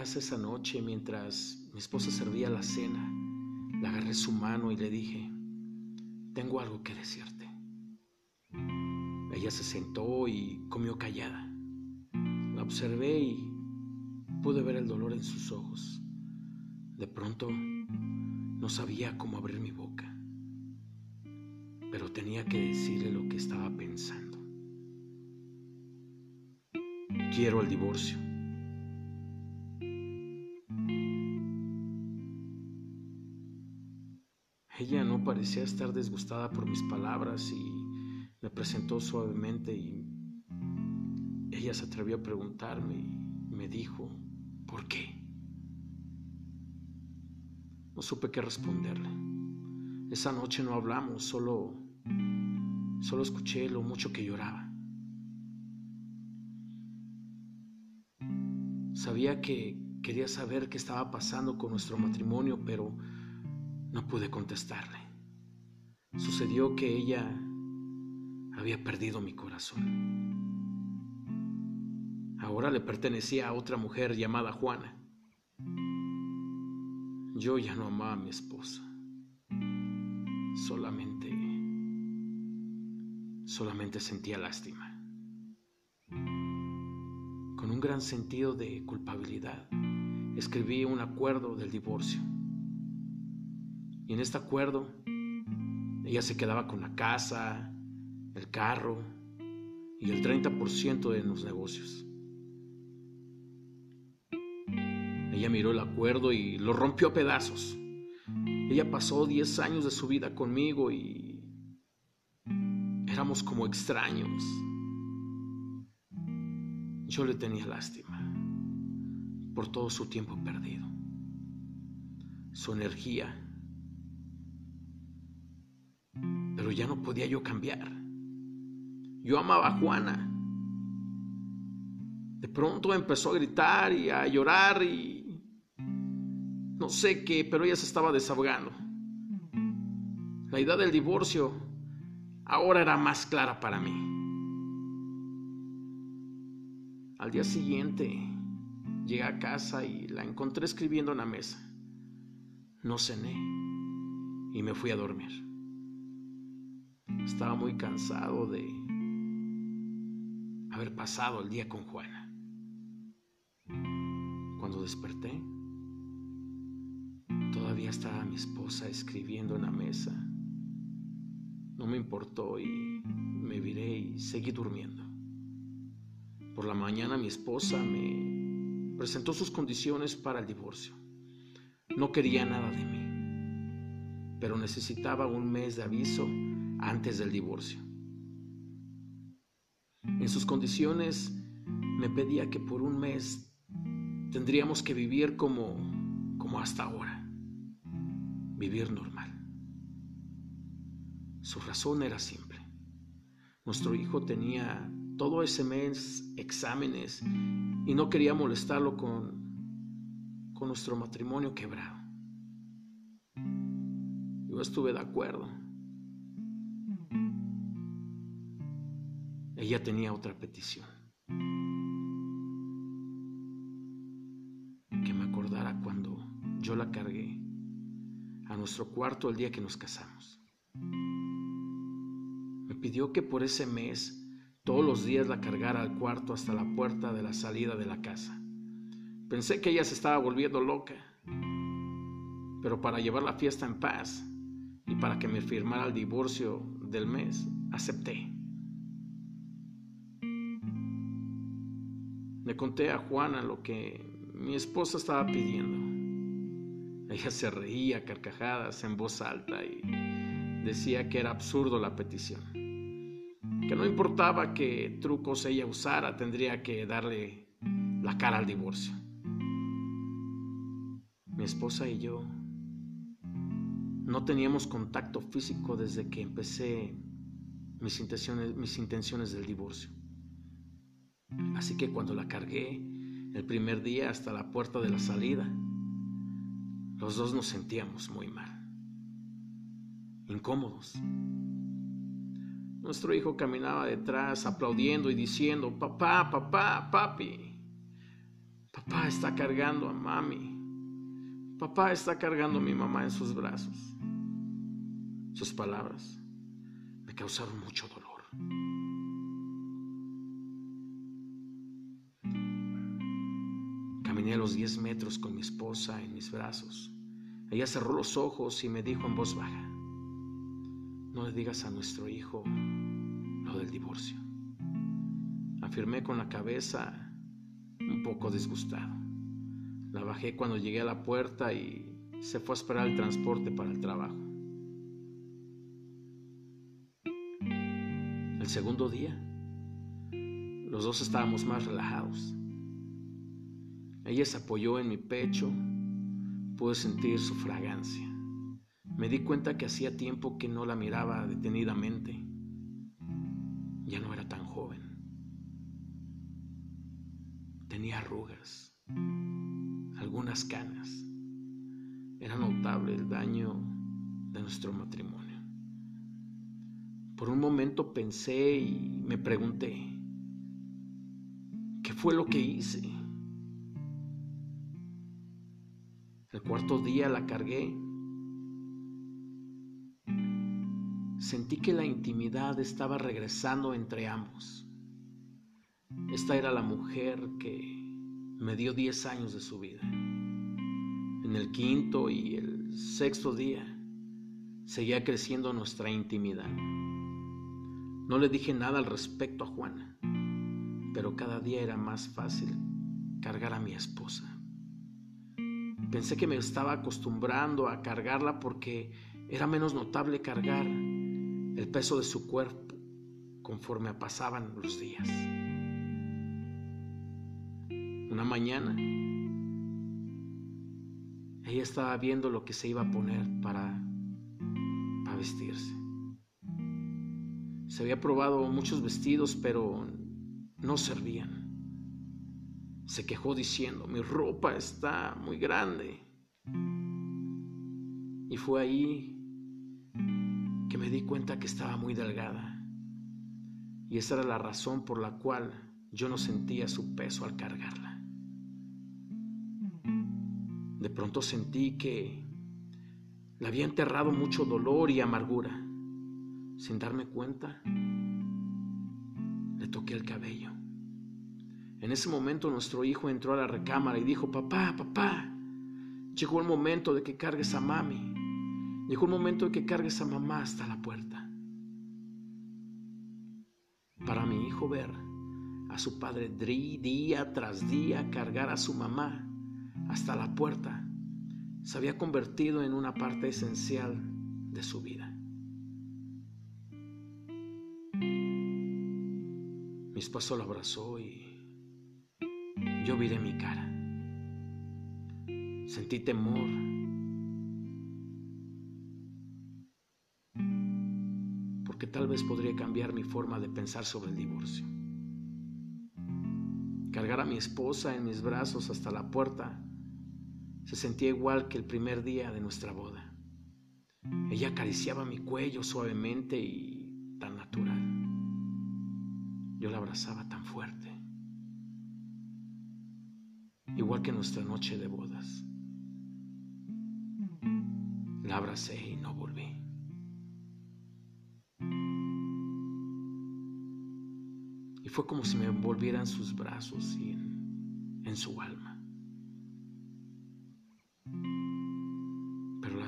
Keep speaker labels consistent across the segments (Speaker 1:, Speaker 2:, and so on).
Speaker 1: esa noche mientras mi esposa servía la cena. Le agarré su mano y le dije, tengo algo que decirte. Ella se sentó y comió callada. La observé y pude ver el dolor en sus ojos. De pronto no sabía cómo abrir mi boca, pero tenía que decirle lo que estaba pensando. Quiero el divorcio. Ella no parecía estar disgustada por mis palabras y me presentó suavemente y ella se atrevió a preguntarme y me dijo, ¿por qué? No supe qué responderle. Esa noche no hablamos, solo, solo escuché lo mucho que lloraba. Sabía que quería saber qué estaba pasando con nuestro matrimonio, pero no pude contestarle. Sucedió que ella había perdido mi corazón. Ahora le pertenecía a otra mujer llamada Juana. Yo ya no amaba a mi esposa. Solamente, solamente sentía lástima. Con un gran sentido de culpabilidad, escribí un acuerdo del divorcio. Y en este acuerdo, ella se quedaba con la casa, el carro y el 30% de los negocios. Ella miró el acuerdo y lo rompió a pedazos. Ella pasó 10 años de su vida conmigo y éramos como extraños. Yo le tenía lástima por todo su tiempo perdido, su energía pero ya no podía yo cambiar. Yo amaba a Juana. De pronto empezó a gritar y a llorar y no sé qué, pero ella se estaba desahogando. La idea del divorcio ahora era más clara para mí. Al día siguiente llegué a casa y la encontré escribiendo en la mesa. No cené y me fui a dormir. Estaba muy cansado de haber pasado el día con Juana. Cuando desperté, todavía estaba mi esposa escribiendo en la mesa. No me importó y me viré y seguí durmiendo. Por la mañana mi esposa me presentó sus condiciones para el divorcio. No quería nada de mí, pero necesitaba un mes de aviso antes del divorcio. En sus condiciones me pedía que por un mes tendríamos que vivir como, como hasta ahora, vivir normal. Su razón era simple. Nuestro hijo tenía todo ese mes exámenes y no quería molestarlo con, con nuestro matrimonio quebrado. Yo estuve de acuerdo. Ella tenía otra petición. Que me acordara cuando yo la cargué a nuestro cuarto el día que nos casamos. Me pidió que por ese mes todos los días la cargara al cuarto hasta la puerta de la salida de la casa. Pensé que ella se estaba volviendo loca, pero para llevar la fiesta en paz y para que me firmara el divorcio del mes, acepté. Le conté a Juana lo que mi esposa estaba pidiendo. Ella se reía carcajadas en voz alta y decía que era absurdo la petición. Que no importaba qué trucos ella usara, tendría que darle la cara al divorcio. Mi esposa y yo no teníamos contacto físico desde que empecé mis intenciones, mis intenciones del divorcio. Así que cuando la cargué el primer día hasta la puerta de la salida, los dos nos sentíamos muy mal, incómodos. Nuestro hijo caminaba detrás aplaudiendo y diciendo, papá, papá, papi. Papá está cargando a mami. Papá está cargando a mi mamá en sus brazos. Sus palabras me causaron mucho dolor. Caminé los 10 metros con mi esposa en mis brazos. Ella cerró los ojos y me dijo en voz baja, no le digas a nuestro hijo lo del divorcio. Afirmé con la cabeza un poco disgustado. La bajé cuando llegué a la puerta y se fue a esperar el transporte para el trabajo. El segundo día, los dos estábamos más relajados. Ella se apoyó en mi pecho, pude sentir su fragancia. Me di cuenta que hacía tiempo que no la miraba detenidamente. Ya no era tan joven. Tenía arrugas, algunas canas. Era notable el daño de nuestro matrimonio. Por un momento pensé y me pregunté, ¿qué fue lo que hice? El cuarto día la cargué sentí que la intimidad estaba regresando entre ambos. Esta era la mujer que me dio 10 años de su vida. En el quinto y el sexto día seguía creciendo nuestra intimidad. No le dije nada al respecto a Juana, pero cada día era más fácil cargar a mi esposa. Pensé que me estaba acostumbrando a cargarla porque era menos notable cargar el peso de su cuerpo conforme pasaban los días. Una mañana, ella estaba viendo lo que se iba a poner para, para vestirse. Se había probado muchos vestidos, pero no servían. Se quejó diciendo, mi ropa está muy grande. Y fue ahí que me di cuenta que estaba muy delgada. Y esa era la razón por la cual yo no sentía su peso al cargarla. De pronto sentí que la había enterrado mucho dolor y amargura. Sin darme cuenta, le toqué el cabello. En ese momento nuestro hijo entró a la recámara y dijo, papá, papá, llegó el momento de que cargues a mami. Llegó el momento de que cargues a mamá hasta la puerta. Para mi hijo ver a su padre día tras día cargar a su mamá hasta la puerta se había convertido en una parte esencial de su vida. Mi esposo lo abrazó y yo viré mi cara. Sentí temor que tal vez podría cambiar mi forma de pensar sobre el divorcio. Cargar a mi esposa en mis brazos hasta la puerta se sentía igual que el primer día de nuestra boda. Ella acariciaba mi cuello suavemente y tan natural. Yo la abrazaba tan Que nuestra noche de bodas. La abracé y no volví. fue como si me envolvieran sus brazos y en, su alma. Pero la,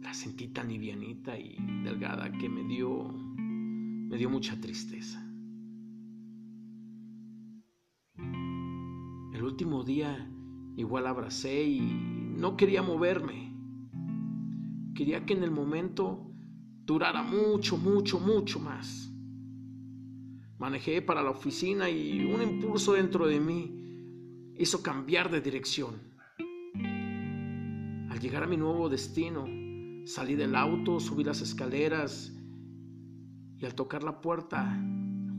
Speaker 1: la, sentí tan livianita y delgada que me dio, me dio mucha tristeza. El último día igual abracé y no quería moverme. Quería que en el momento durara mucho, mucho, mucho más. Manejé para la oficina y un impulso dentro de mí hizo cambiar de dirección. Al llegar a mi nuevo destino, salí del auto, subí las escaleras y al tocar la puerta,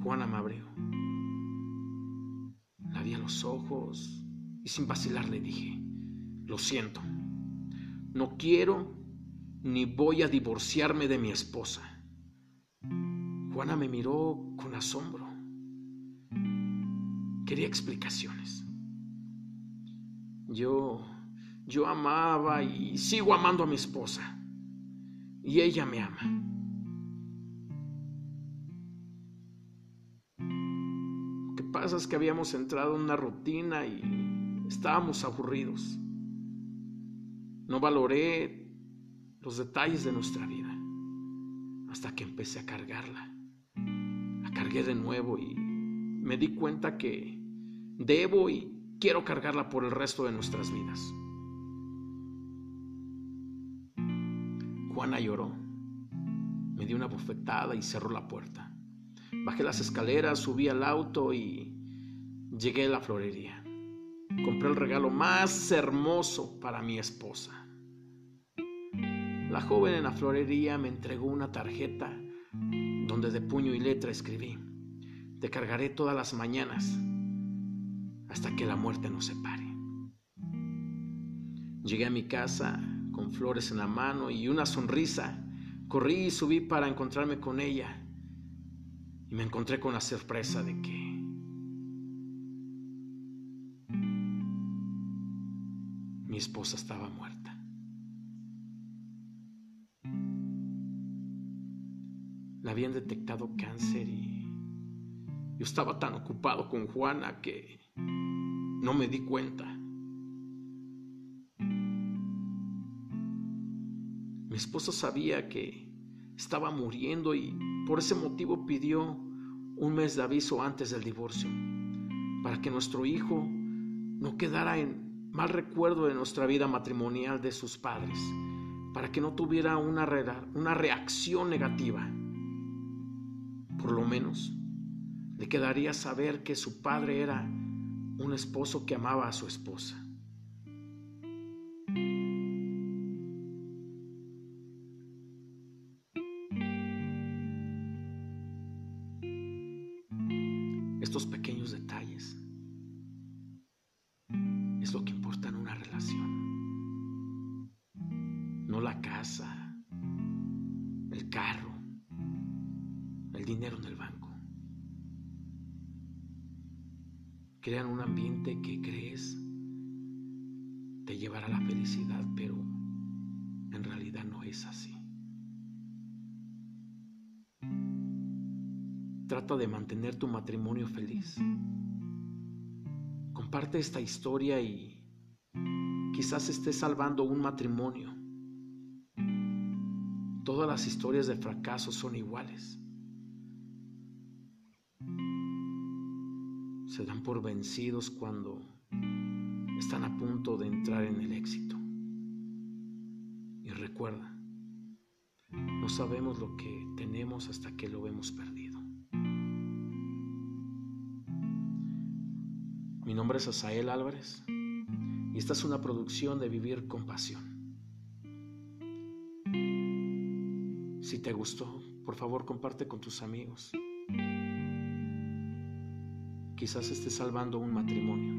Speaker 1: Juana me abrió. La vi a los ojos y sin vacilar le dije, lo siento, no quiero ni voy a divorciarme de mi esposa. Juana me miró con asombro. Quería explicaciones. Yo, yo amaba y sigo amando a mi esposa. Y ella me ama. Lo que pasa es que habíamos entrado en una rutina y estábamos aburridos. No valoré los detalles de nuestra vida hasta que empecé a cargarla. La cargué de nuevo y me di cuenta que debo y quiero cargarla por el resto de nuestras vidas. Juana lloró, me dio una bofetada y cerró la puerta. Bajé las escaleras, subí al auto y llegué a la florería. Compré el regalo más hermoso para mi esposa. La joven en la florería me entregó una tarjeta donde de puño y letra escribí, te cargaré todas las mañanas hasta que la muerte nos separe. Llegué a mi casa con flores en la mano y una sonrisa. Corrí y subí para encontrarme con ella y me encontré con la sorpresa de que esposa estaba muerta. Le habían detectado cáncer y yo estaba tan ocupado con Juana que no me di cuenta. Mi esposa sabía que estaba muriendo y por ese motivo pidió un mes de aviso antes del divorcio, para que nuestro hijo no quedara en mal recuerdo de nuestra vida matrimonial de sus padres, para que no tuviera una, una reacción negativa. Por lo menos le quedaría saber que su padre era un esposo que amaba a su esposa. Crean un ambiente que crees te llevará a la felicidad, pero en realidad no es así. Trata de mantener tu matrimonio feliz. Comparte esta historia y quizás estés salvando un matrimonio. Todas las historias de fracaso son iguales. Se dan por vencidos cuando están a punto de entrar en el éxito. Y recuerda, no sabemos lo que tenemos hasta que lo hemos perdido. Mi nombre es Asael Álvarez y esta es una producción de Vivir con Pasión. Si te gustó, por favor comparte con tus amigos. Quizás estés salvando un matrimonio.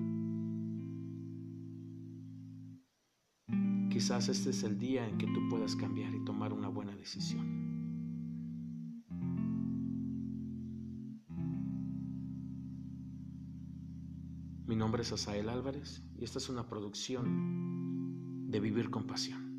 Speaker 1: Quizás este es el día en que tú puedas cambiar y tomar una buena decisión. Mi nombre es Asael Álvarez y esta es una producción de Vivir con Pasión.